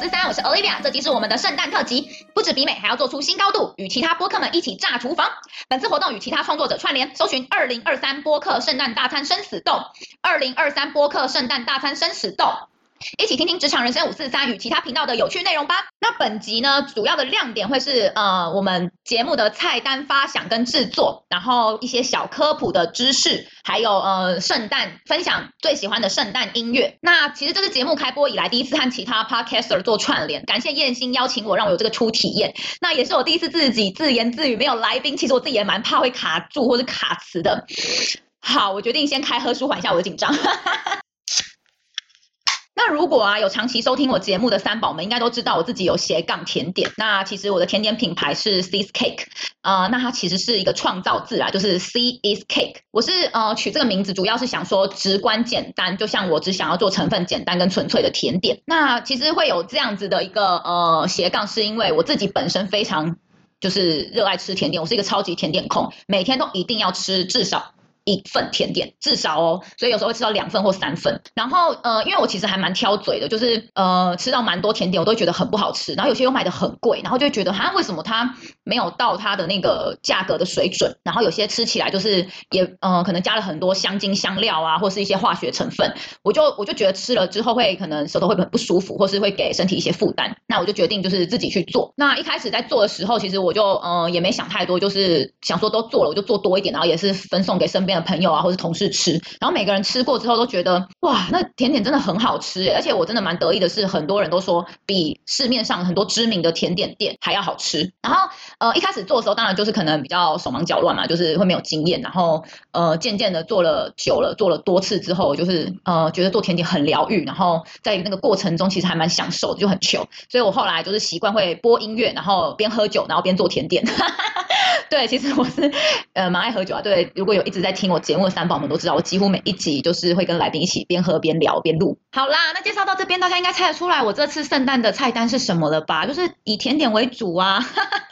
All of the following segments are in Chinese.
十三，我是 Olivia，这集是我们的圣诞特辑，不止比美，还要做出新高度，与其他播客们一起炸厨房。本次活动与其他创作者串联，搜寻二零二三播客圣诞大餐生死斗，二零二三播客圣诞大餐生死斗。一起听听职场人生五四三与其他频道的有趣内容吧。那本集呢，主要的亮点会是呃我们节目的菜单发想跟制作，然后一些小科普的知识，还有呃圣诞分享最喜欢的圣诞音乐。那其实这是节目开播以来第一次和其他 podcaster 做串联，感谢燕心邀请我，让我有这个初体验。那也是我第一次自己自言自语，没有来宾，其实我自己也蛮怕会卡住或是卡词的。好，我决定先开喝舒缓一下我的紧张。那如果啊有长期收听我节目的三宝们，应该都知道我自己有斜杠甜点。那其实我的甜点品牌是 C's Cake，呃，那它其实是一个创造字啊，就是 C is Cake。我是呃取这个名字，主要是想说直观简单，就像我只想要做成分简单跟纯粹的甜点。那其实会有这样子的一个呃斜杠，是因为我自己本身非常就是热爱吃甜点，我是一个超级甜点控，每天都一定要吃至少。一份甜点至少哦，所以有时候会吃到两份或三份。然后呃，因为我其实还蛮挑嘴的，就是呃吃到蛮多甜点，我都觉得很不好吃。然后有些又买的很贵，然后就觉得哈，为什么它没有到它的那个价格的水准？然后有些吃起来就是也呃可能加了很多香精香料啊，或是一些化学成分，我就我就觉得吃了之后会可能舌头会很不舒服，或是会给身体一些负担。那我就决定就是自己去做。那一开始在做的时候，其实我就呃也没想太多，就是想说都做了，我就做多一点，然后也是分送给身边。朋友啊，或是同事吃，然后每个人吃过之后都觉得哇，那甜点真的很好吃耶，而且我真的蛮得意的是，很多人都说比市面上很多知名的甜点店还要好吃。然后呃，一开始做的时候，当然就是可能比较手忙脚乱嘛，就是会没有经验。然后呃，渐渐的做了久了，做了多次之后，就是呃，觉得做甜点很疗愈。然后在那个过程中，其实还蛮享受的，就很糗。所以我后来就是习惯会播音乐，然后边喝酒，然后边做甜点。对，其实我是呃蛮爱喝酒啊。对，如果有一直在听我节目的三宝们都知道，我几乎每一集就是会跟来宾一起边喝边聊边录。好啦，那介绍到这边，大家应该猜得出来我这次圣诞的菜单是什么了吧？就是以甜点为主啊，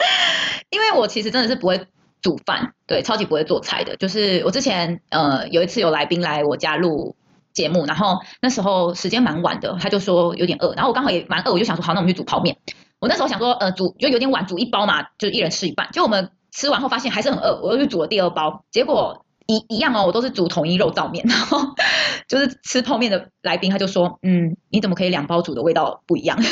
因为我其实真的是不会煮饭，对，超级不会做菜的。就是我之前呃有一次有来宾来我家录节目，然后那时候时间蛮晚的，他就说有点饿，然后我刚好也蛮饿，我就想说好，那我们去煮泡面。我那时候想说呃煮就有点晚，煮一包嘛，就一人吃一半。就我们。吃完后发现还是很饿，我又去煮了第二包，结果一一样哦，我都是煮统一肉燥面，然后 就是吃泡面的来宾他就说，嗯，你怎么可以两包煮的味道不一样？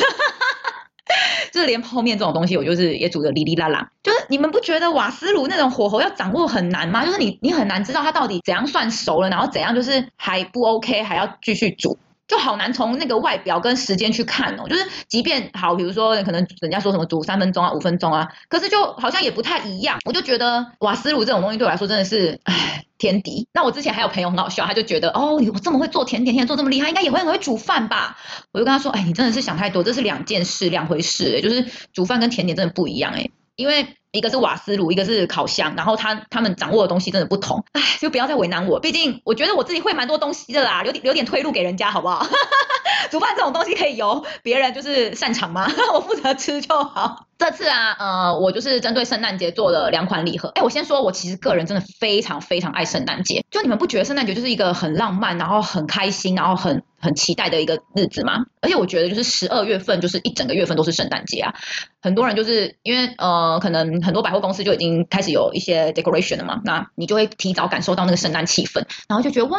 就是连泡面这种东西，我就是也煮的哩哩啦啦。就是你们不觉得瓦斯炉那种火候要掌握很难吗？就是你你很难知道它到底怎样算熟了，然后怎样就是还不 OK，还要继续煮。就好难从那个外表跟时间去看哦，就是即便好，比如说可能人家说什么煮三分钟啊、五分钟啊，可是就好像也不太一样。我就觉得瓦斯炉这种东西对我来说真的是，唉，天敌。那我之前还有朋友很好笑，他就觉得哦，你我这么会做甜点，甜点做这么厉害，应该也会很会煮饭吧？我就跟他说，哎，你真的是想太多，这是两件事、两回事，就是煮饭跟甜点真的不一样哎，因为。一个是瓦斯炉，一个是烤箱，然后他他们掌握的东西真的不同，哎，就不要再为难我，毕竟我觉得我自己会蛮多东西的啦，留点留点退路给人家好不好？煮饭这种东西可以由别人就是擅长吗？我负责吃就好。这次啊，呃，我就是针对圣诞节做了两款礼盒。哎，我先说，我其实个人真的非常非常爱圣诞节。就你们不觉得圣诞节就是一个很浪漫，然后很开心，然后很很期待的一个日子嘛？而且我觉得就是十二月份就是一整个月份都是圣诞节啊。很多人就是因为呃，可能很多百货公司就已经开始有一些 decoration 了嘛，那你就会提早感受到那个圣诞气氛，然后就觉得哇，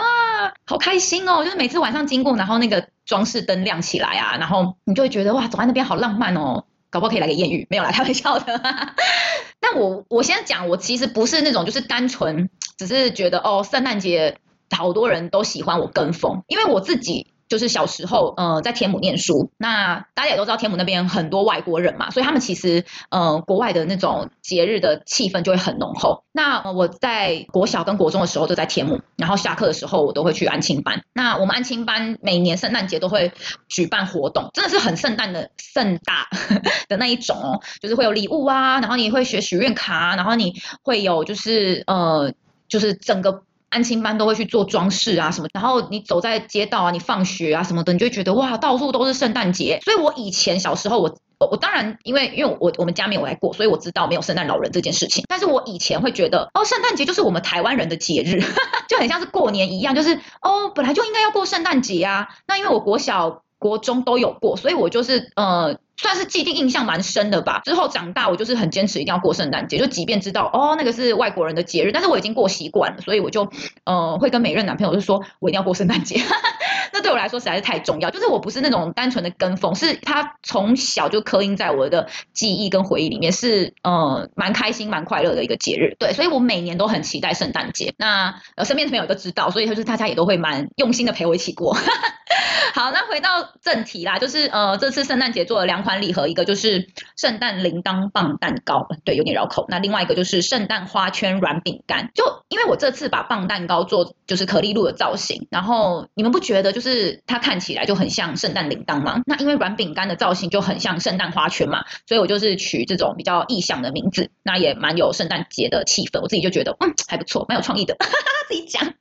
好开心哦！就是每次晚上经过，然后那个装饰灯亮起来啊，然后你就会觉得哇，走在那边好浪漫哦。搞不好可以来个艳遇，没有啦，开玩笑的。但我我现在讲，我其实不是那种就是单纯只是觉得哦，圣诞节好多人都喜欢我跟风，因为我自己。就是小时候，呃，在天母念书，那大家也都知道天母那边很多外国人嘛，所以他们其实，呃，国外的那种节日的气氛就会很浓厚。那，我在国小跟国中的时候就在天母，然后下课的时候我都会去安亲班。那我们安亲班每年圣诞节都会举办活动，真的是很圣诞的盛大的那一种哦，就是会有礼物啊，然后你会学许愿卡，然后你会有就是呃，就是整个。安亲班都会去做装饰啊什么，然后你走在街道啊，你放学啊什么的，你就会觉得哇，到处都是圣诞节。所以我以前小时候我，我我当然因为因为我我们家没有来过，所以我知道没有圣诞老人这件事情。但是我以前会觉得哦，圣诞节就是我们台湾人的节日，就很像是过年一样，就是哦，本来就应该要过圣诞节啊。那因为我国小。国中都有过，所以我就是呃。算是既定印象蛮深的吧。之后长大，我就是很坚持一定要过圣诞节，就即便知道哦那个是外国人的节日，但是我已经过习惯了，所以我就呃会跟每任男朋友就说，我一定要过圣诞节。那对我来说实在是太重要，就是我不是那种单纯的跟风，是他从小就刻印在我的记忆跟回忆里面，是呃蛮开心蛮快乐的一个节日。对，所以我每年都很期待圣诞节。那呃身边的朋友都知道，所以就是大家也都会蛮用心的陪我一起过。好，那回到正题啦，就是呃这次圣诞节做了两款礼盒，一个就是圣诞铃铛棒蛋糕，对，有点绕口。那另外一个就是圣诞花圈软饼干。就因为我这次把棒蛋糕做就是可丽露的造型，然后你们不觉得就是它看起来就很像圣诞铃铛吗？那因为软饼干的造型就很像圣诞花圈嘛，所以我就是取这种比较意象的名字，那也蛮有圣诞节的气氛。我自己就觉得嗯还不错，蛮有创意的，哈哈哈，自己讲。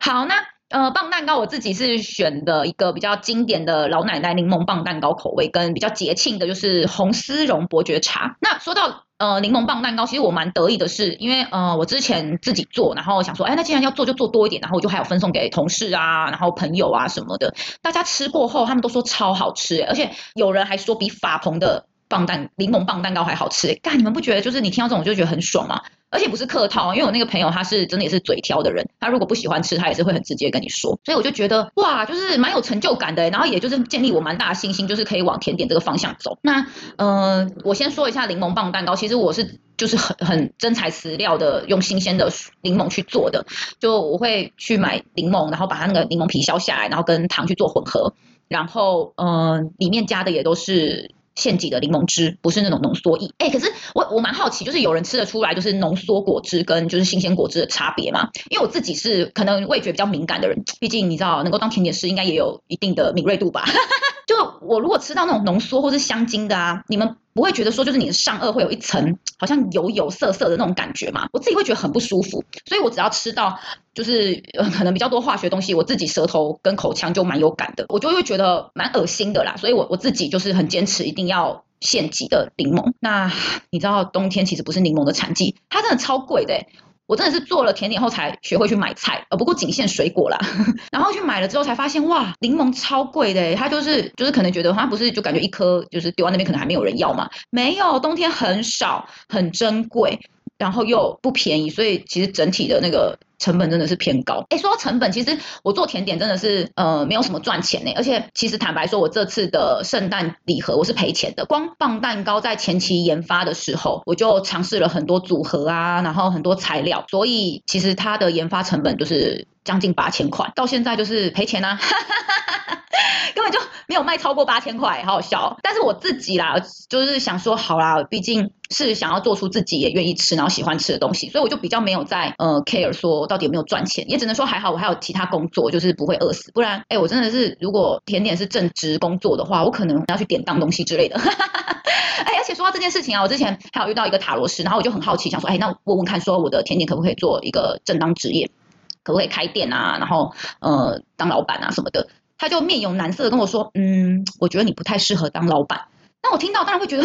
好，那。呃，棒蛋糕我自己是选的一个比较经典的老奶奶柠檬棒蛋糕口味，跟比较节庆的就是红丝绒伯爵茶。那说到呃柠檬棒蛋糕，其实我蛮得意的是，因为呃我之前自己做，然后想说，哎，那既然要做就做多一点，然后我就还有分送给同事啊，然后朋友啊什么的。大家吃过后，他们都说超好吃，而且有人还说比法鹏的棒蛋柠檬棒蛋糕还好吃。干，你们不觉得就是你听到这种就觉得很爽吗？而且不是客套，因为我那个朋友他是真的也是嘴挑的人，他如果不喜欢吃，他也是会很直接跟你说。所以我就觉得哇，就是蛮有成就感的，然后也就是建立我蛮大的信心，就是可以往甜点这个方向走。那呃，我先说一下柠檬棒蛋糕，其实我是就是很很真材实料的用新鲜的柠檬去做的，就我会去买柠檬，然后把它那个柠檬皮削下来，然后跟糖去做混合，然后嗯、呃，里面加的也都是。现挤的柠檬汁不是那种浓缩液，哎，可是我我蛮好奇，就是有人吃得出来就是浓缩果汁跟就是新鲜果汁的差别吗？因为我自己是可能味觉比较敏感的人，毕竟你知道能够当甜点师应该也有一定的敏锐度吧。就我如果吃到那种浓缩或是香精的啊，你们不会觉得说就是你的上颚会有一层好像油油涩涩的那种感觉嘛？我自己会觉得很不舒服，所以我只要吃到就是可能比较多化学东西，我自己舌头跟口腔就蛮有感的，我就会觉得蛮恶心的啦。所以我我自己就是很坚持一定要现挤的柠檬。那你知道冬天其实不是柠檬的产季，它真的超贵的欸。我真的是做了甜点后才学会去买菜，呃，不过仅限水果啦。然后去买了之后才发现，哇，柠檬超贵的，它就是就是可能觉得它不是就感觉一颗就是丢在那边可能还没有人要嘛，没有，冬天很少，很珍贵，然后又不便宜，所以其实整体的那个。成本真的是偏高。哎，说到成本，其实我做甜点真的是呃没有什么赚钱呢。而且其实坦白说，我这次的圣诞礼盒我是赔钱的。光棒蛋糕在前期研发的时候，我就尝试了很多组合啊，然后很多材料，所以其实它的研发成本就是将近八千块，到现在就是赔钱啊。根本就没有卖超过八千块，好好笑。但是我自己啦，就是想说，好啦，毕竟是想要做出自己也愿意吃，然后喜欢吃的东西，所以我就比较没有在呃 care 说到底有没有赚钱，也只能说还好，我还有其他工作，就是不会饿死。不然，哎，我真的是如果甜点是正职工作的话，我可能要去典当东西之类的。哎，而且说到这件事情啊，我之前还有遇到一个塔罗师，然后我就很好奇，想说，哎，那问问看，说我的甜点可不可以做一个正当职业，可不可以开店啊？然后呃，当老板啊什么的。他就面有难色的跟我说：“嗯，我觉得你不太适合当老板。”那我听到当然会觉得，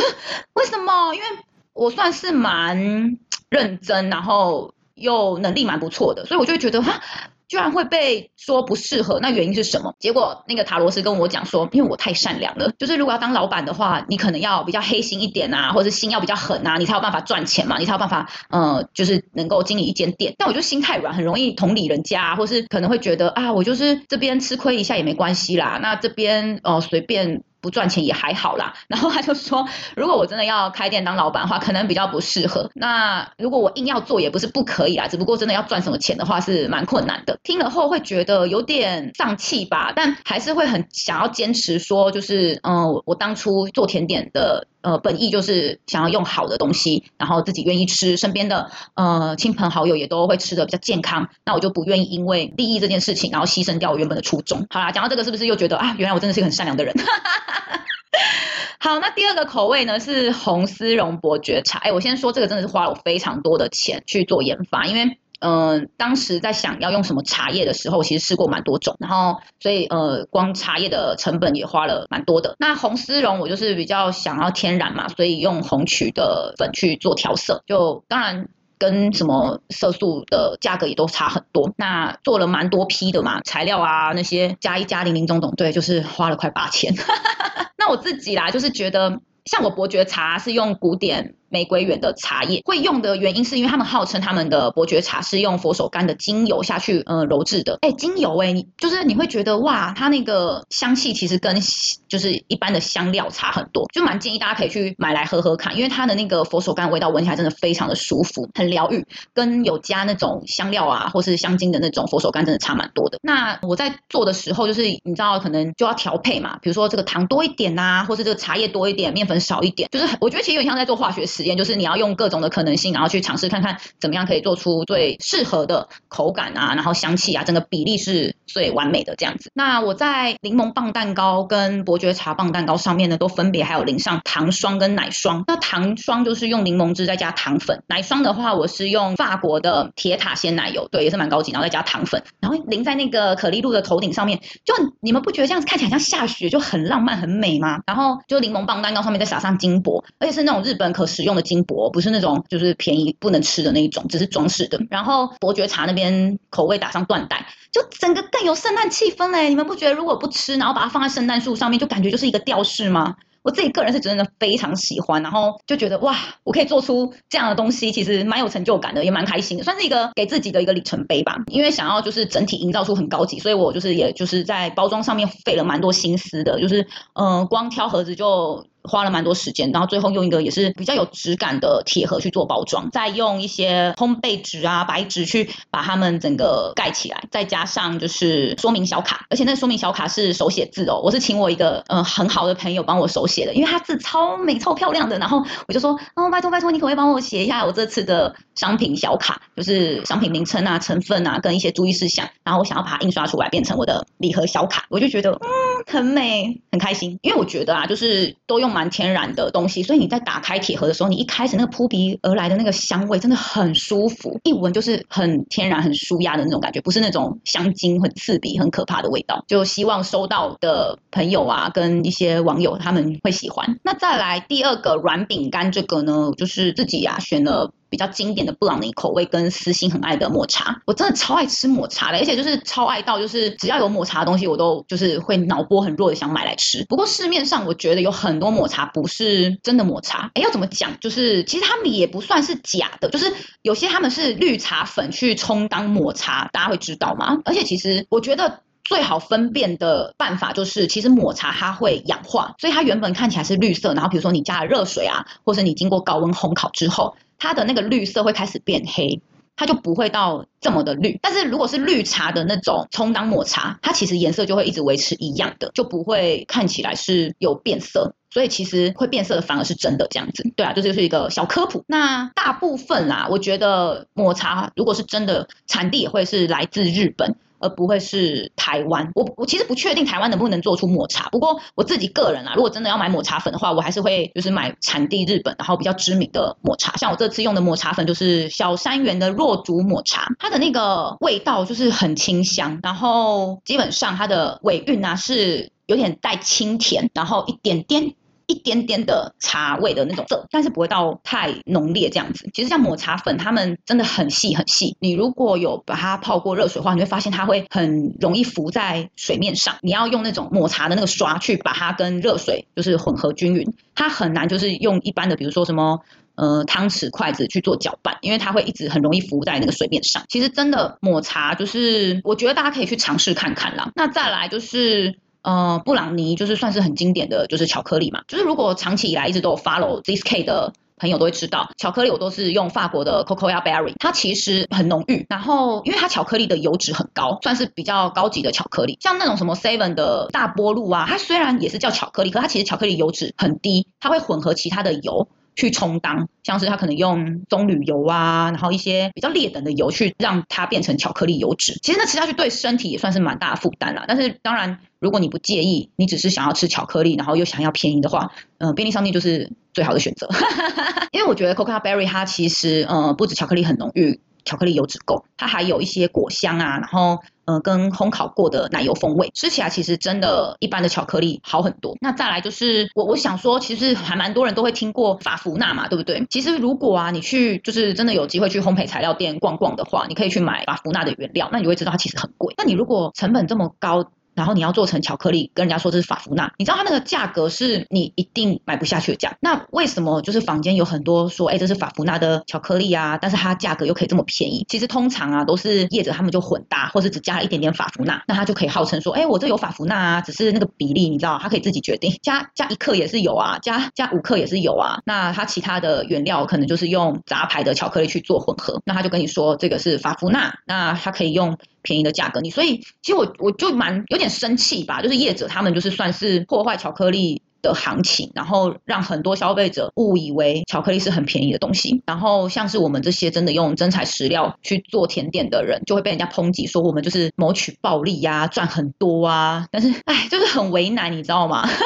为什么？因为我算是蛮认真，然后又能力蛮不错的，所以我就觉得哈。居然会被说不适合，那原因是什么？结果那个塔罗斯跟我讲说，因为我太善良了，就是如果要当老板的话，你可能要比较黑心一点啊，或者是心要比较狠啊，你才有办法赚钱嘛，你才有办法，呃，就是能够经营一间店。但我就心太软，很容易同理人家，或是可能会觉得啊，我就是这边吃亏一下也没关系啦，那这边哦随便。不赚钱也还好啦，然后他就说，如果我真的要开店当老板的话，可能比较不适合。那如果我硬要做，也不是不可以啊，只不过真的要赚什么钱的话，是蛮困难的。听了后会觉得有点丧气吧，但还是会很想要坚持说，就是嗯，我我当初做甜点的。呃，本意就是想要用好的东西，然后自己愿意吃，身边的呃亲朋好友也都会吃得比较健康。那我就不愿意因为利益这件事情，然后牺牲掉我原本的初衷。好啦，讲到这个，是不是又觉得啊，原来我真的是一个很善良的人？好，那第二个口味呢是红丝绒伯爵茶。哎，我先说这个真的是花了我非常多的钱去做研发，因为。嗯、呃，当时在想要用什么茶叶的时候，其实试过蛮多种，然后所以呃，光茶叶的成本也花了蛮多的。那红丝绒我就是比较想要天然嘛，所以用红曲的粉去做调色，就当然跟什么色素的价格也都差很多。那做了蛮多批的嘛，材料啊那些加一加零零总总，对，就是花了快八千。那我自己啦，就是觉得像我伯爵茶是用古典。玫瑰园的茶叶会用的原因，是因为他们号称他们的伯爵茶是用佛手柑的精油下去呃揉制的。哎，精油哎，你就是你会觉得哇，它那个香气其实跟就是一般的香料差很多，就蛮建议大家可以去买来喝喝看，因为它的那个佛手柑味道闻起来真的非常的舒服，很疗愈，跟有加那种香料啊或是香精的那种佛手柑真的差蛮多的。那我在做的时候，就是你知道可能就要调配嘛，比如说这个糖多一点呐、或是这个茶叶多一点，面粉少一点，就是我觉得其实有点像在做化学实验，就是你要用各种的可能性，然后去尝试看看怎么样可以做出最适合的口感啊，然后香气啊，整个比例是最完美的这样子。那我在柠檬棒蛋糕跟伯爵茶棒蛋糕上面呢，都分别还有淋上糖霜跟奶霜。那糖霜就是用柠檬汁再加糖粉，奶霜的话我是用法国的铁塔鲜奶油，对，也是蛮高级，然后再加糖粉，然后淋在那个可丽露的头顶上面，就你们不觉得这样子看起来像下雪，就很浪漫很美吗？然后就柠檬棒蛋糕上面再撒上金箔，而且是那种日本可食用用的金箔。不是那种就是便宜不能吃的那一种，只是装饰的。然后伯爵茶那边口味打上缎带，就整个更有圣诞气氛嘞！你们不觉得如果不吃，然后把它放在圣诞树上面，就感觉就是一个吊饰吗？我自己个人是真的非常喜欢，然后就觉得哇，我可以做出这样的东西，其实蛮有成就感的，也蛮开心的，算是一个给自己的一个里程碑吧。因为想要就是整体营造出很高级，所以我就是也就是在包装上面费了蛮多心思的，就是嗯、光挑盒子就。花了蛮多时间，然后最后用一个也是比较有质感的铁盒去做包装，再用一些烘焙纸啊、白纸去把它们整个盖起来，再加上就是说明小卡，而且那说明小卡是手写字哦，我是请我一个嗯、呃、很好的朋友帮我手写的，因为他字超美超漂亮的，然后我就说哦拜托拜托，你可不可以帮我写一下我这次的商品小卡，就是商品名称啊、成分啊跟一些注意事项，然后我想要把它印刷出来变成我的礼盒小卡，我就觉得嗯很美很开心，因为我觉得啊就是都用。蛮天然的东西，所以你在打开铁盒的时候，你一开始那个扑鼻而来的那个香味真的很舒服，一闻就是很天然、很舒压的那种感觉，不是那种香精很刺鼻、很可怕的味道。就希望收到的朋友啊，跟一些网友他们会喜欢。那再来第二个软饼干，这个呢，就是自己啊选了。比较经典的布朗尼口味跟私心很爱的抹茶，我真的超爱吃抹茶的，而且就是超爱到就是只要有抹茶的东西，我都就是会脑波很弱的想买来吃。不过市面上我觉得有很多抹茶不是真的抹茶，哎，要怎么讲？就是其实他们也不算是假的，就是有些他们是绿茶粉去充当抹茶，大家会知道吗？而且其实我觉得。最好分辨的办法就是，其实抹茶它会氧化，所以它原本看起来是绿色，然后比如说你加了热水啊，或是你经过高温烘烤之后，它的那个绿色会开始变黑，它就不会到这么的绿。但是如果是绿茶的那种充当抹茶，它其实颜色就会一直维持一样的，就不会看起来是有变色。所以其实会变色的反而是真的这样子。对啊，这就是一个小科普。那大部分啦，我觉得抹茶如果是真的，产地也会是来自日本。而不会是台湾，我我其实不确定台湾能不能做出抹茶，不过我自己个人啊，如果真的要买抹茶粉的话，我还是会就是买产地日本，然后比较知名的抹茶。像我这次用的抹茶粉就是小山园的若竹抹茶，它的那个味道就是很清香，然后基本上它的尾韵啊是有点带清甜，然后一点点。一点点的茶味的那种色，但是不会到太浓烈这样子。其实像抹茶粉，它们真的很细很细。你如果有把它泡过热水的话，你会发现它会很容易浮在水面上。你要用那种抹茶的那个刷去把它跟热水就是混合均匀，它很难就是用一般的，比如说什么呃汤匙、筷子去做搅拌，因为它会一直很容易浮在那个水面上。其实真的抹茶就是，我觉得大家可以去尝试看看啦。那再来就是。呃，布朗尼就是算是很经典的就是巧克力嘛，就是如果长期以来一直都有 follow this K 的朋友都会知道，巧克力我都是用法国的 Cocoa Berry，它其实很浓郁，然后因为它巧克力的油脂很高，算是比较高级的巧克力。像那种什么 Seven 的大波露啊，它虽然也是叫巧克力，可它其实巧克力油脂很低，它会混合其他的油。去充当，像是它可能用棕榈油啊，然后一些比较劣等的油去让它变成巧克力油脂。其实那吃下去对身体也算是蛮大的负担啦。但是当然，如果你不介意，你只是想要吃巧克力，然后又想要便宜的话，嗯、便利商店就是最好的选择。因为我觉得 Cocoa Berry 它其实嗯不止巧克力很浓郁。巧克力油脂够，它还有一些果香啊，然后呃跟烘烤过的奶油风味，吃起来其实真的一般的巧克力好很多。那再来就是我我想说，其实还蛮多人都会听过法芙娜嘛，对不对？其实如果啊你去就是真的有机会去烘焙材料店逛逛的话，你可以去买法芙娜的原料，那你会知道它其实很贵。那你如果成本这么高，然后你要做成巧克力，跟人家说这是法芙娜，你知道它那个价格是你一定买不下去的价。那为什么就是坊间有很多说，哎，这是法芙娜的巧克力啊，但是它价格又可以这么便宜？其实通常啊，都是业者他们就混搭，或是只加了一点点法芙娜，那他就可以号称说，哎，我这有法芙娜啊，只是那个比例你知道，他可以自己决定，加加一克也是有啊，加加五克也是有啊。那他其他的原料可能就是用杂牌的巧克力去做混合，那他就跟你说这个是法芙娜，那他可以用。便宜的价格，你所以其实我我就蛮有点生气吧，就是业者他们就是算是破坏巧克力的行情，然后让很多消费者误以为巧克力是很便宜的东西，然后像是我们这些真的用真材实料去做甜点的人，就会被人家抨击说我们就是谋取暴利呀、赚很多啊，但是哎，就是很为难，你知道吗？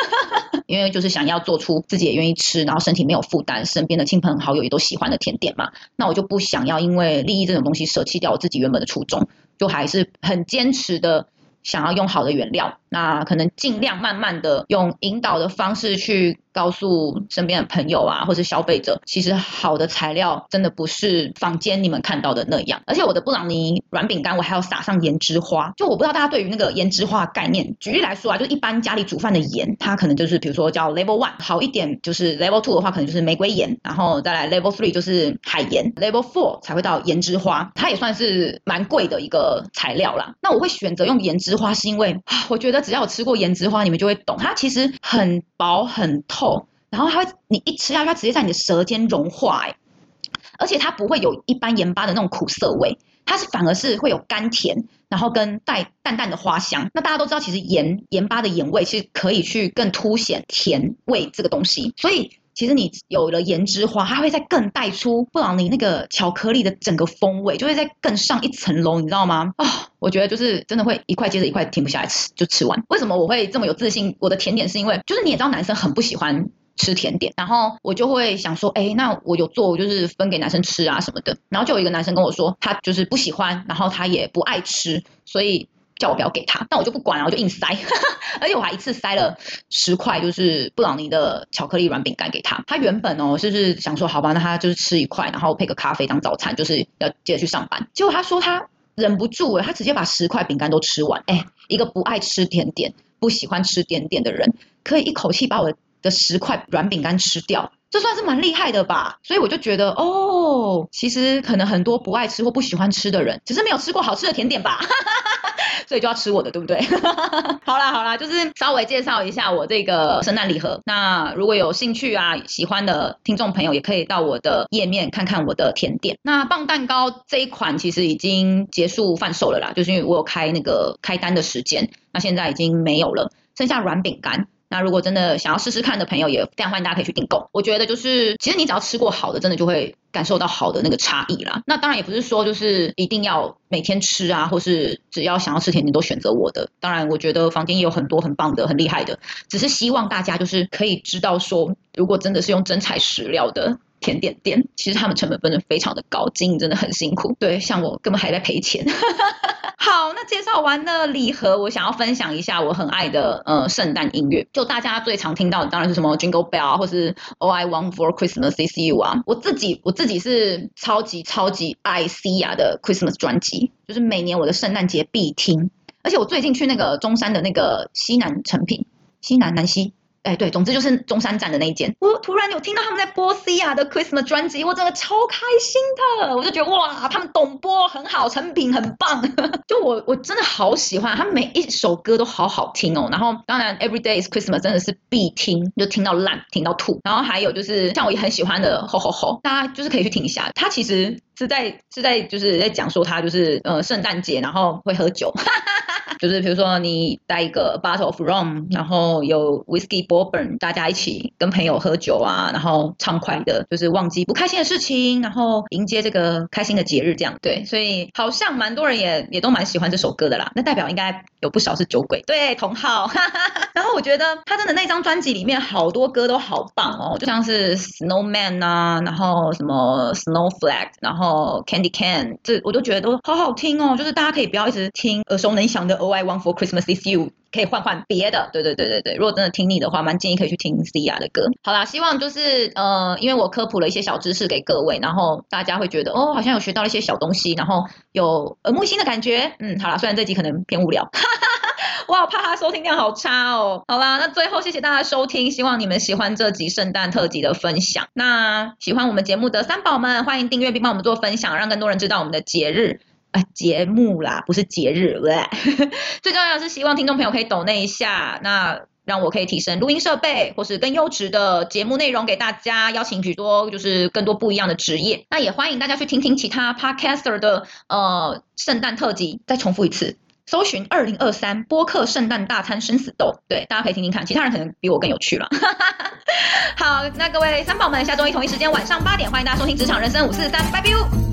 因为就是想要做出自己也愿意吃，然后身体没有负担，身边的亲朋好友也都喜欢的甜点嘛，那我就不想要因为利益这种东西舍弃掉我自己原本的初衷。就还是很坚持的，想要用好的原料，那可能尽量慢慢的用引导的方式去。告诉身边的朋友啊，或是消费者，其实好的材料真的不是坊间你们看到的那样。而且我的布朗尼软饼干，我还要撒上盐之花。就我不知道大家对于那个盐之花概念，举例来说啊，就一般家里煮饭的盐，它可能就是比如说叫 Level One，好一点就是 Level Two 的话，可能就是玫瑰盐，然后再来 Level Three 就是海盐，Level Four 才会到盐之花。它也算是蛮贵的一个材料啦。那我会选择用盐之花，是因为我觉得只要有吃过盐之花，你们就会懂，它其实很薄很透。然后它会，你一吃下去，它直接在你的舌尖融化，哎，而且它不会有一般盐巴的那种苦涩味，它是反而是会有甘甜，然后跟带淡淡的花香。那大家都知道，其实盐盐巴的盐味其实可以去更凸显甜味这个东西，所以其实你有了盐之花，它会再更带出布朗尼那个巧克力的整个风味，就会再更上一层楼，你知道吗？啊、我觉得就是真的会一块接着一块停不下来吃，就吃完。为什么我会这么有自信？我的甜点是因为，就是你也知道，男生很不喜欢。吃甜点，然后我就会想说，哎，那我有做，我就是分给男生吃啊什么的。然后就有一个男生跟我说，他就是不喜欢，然后他也不爱吃，所以叫我不要给他。但我就不管了，我就硬塞，而且我还一次塞了十块，就是布朗尼的巧克力软饼干给他。他原本哦，就是想说，好吧，那他就是吃一块，然后配个咖啡当早餐，就是要接着去上班。结果他说他忍不住，他直接把十块饼干都吃完。哎，一个不爱吃甜点、不喜欢吃甜点的人，可以一口气把我的十块软饼干吃掉，这算是蛮厉害的吧？所以我就觉得，哦，哦其实可能很多不爱吃或不喜欢吃的人，只是没有吃过好吃的甜点吧，所以就要吃我的，对不对？好啦好啦，就是稍微介绍一下我这个圣诞礼盒。那如果有兴趣啊，喜欢的听众朋友也可以到我的页面看看我的甜点。那棒蛋糕这一款其实已经结束贩售了啦，就是因为我有开那个开单的时间，那现在已经没有了，剩下软饼干。那如果真的想要试试看的朋友，也非常欢迎大家可以去订购。我觉得就是，其实你只要吃过好的，真的就会感受到好的那个差异啦。那当然也不是说就是一定要每天吃啊，或是只要想要吃甜点都选择我的。当然，我觉得房间也有很多很棒的、很厉害的，只是希望大家就是可以知道说，如果真的是用真材实料的。甜点店其实他们成本真的非常的高，经营真的很辛苦。对，像我根本还在赔钱。好，那介绍完了礼盒，我想要分享一下我很爱的呃圣诞音乐。就大家最常听到的当然是什么 Jingle Bell 啊，或是 All I Want for Christmas Is You 啊。我自己我自己是超级超级爱 Sia 的 Christmas 专辑，就是每年我的圣诞节必听。而且我最近去那个中山的那个西南成品，西南南西。哎，对，总之就是中山站的那一间。我突然有听到他们在播 Sia 的 Christmas 专辑，我真的超开心的。我就觉得哇，他们懂播，很好，成品很棒。就我我真的好喜欢，他每一首歌都好好听哦。然后当然 Every Day is Christmas 真的是必听，就听到烂，听到吐。然后还有就是像我也很喜欢的吼吼吼，大家就是可以去听一下。他其实是在是在就是在讲说他就是呃圣诞节然后会喝酒。就是比如说你带一个 bottle of rum，然后有 whiskey bourbon，大家一起跟朋友喝酒啊，然后畅快的，就是忘记不开心的事情，然后迎接这个开心的节日，这样对。所以好像蛮多人也也都蛮喜欢这首歌的啦。那代表应该有不少是酒鬼，对，同号。然后我觉得他真的那张专辑里面好多歌都好棒哦，就像是 Snowman 啊，然后什么 Snowflake，然后 Candy Can，这我都觉得都好好听哦。就是大家可以不要一直听耳熟能详的 All I Want for Christmas Is You。可以换换别的，对对对对对。如果真的听腻的话，蛮建议可以去听 Sia 的歌。好啦，希望就是呃，因为我科普了一些小知识给各位，然后大家会觉得哦，好像有学到了一些小东西，然后有耳目一新的感觉。嗯，好啦，虽然这集可能偏无聊，哈哈，我好怕他收听量好差哦。好啦，那最后谢谢大家收听，希望你们喜欢这集圣诞特辑的分享。那喜欢我们节目的三宝们，欢迎订阅并帮我们做分享，让更多人知道我们的节日。啊，节目啦，不是节日，最重要的是希望听众朋友可以抖那一下，那让我可以提升录音设备，或是更优质的节目内容给大家，邀请许多就是更多不一样的职业。那也欢迎大家去听听其他 podcaster 的呃圣诞特辑。再重复一次，搜寻二零二三播客圣诞大餐生死斗，对，大家可以听听看，其他人可能比我更有趣了。好，那各位三宝们，下周一同一时间晚上八点，欢迎大家收听职场人生五四三，拜拜。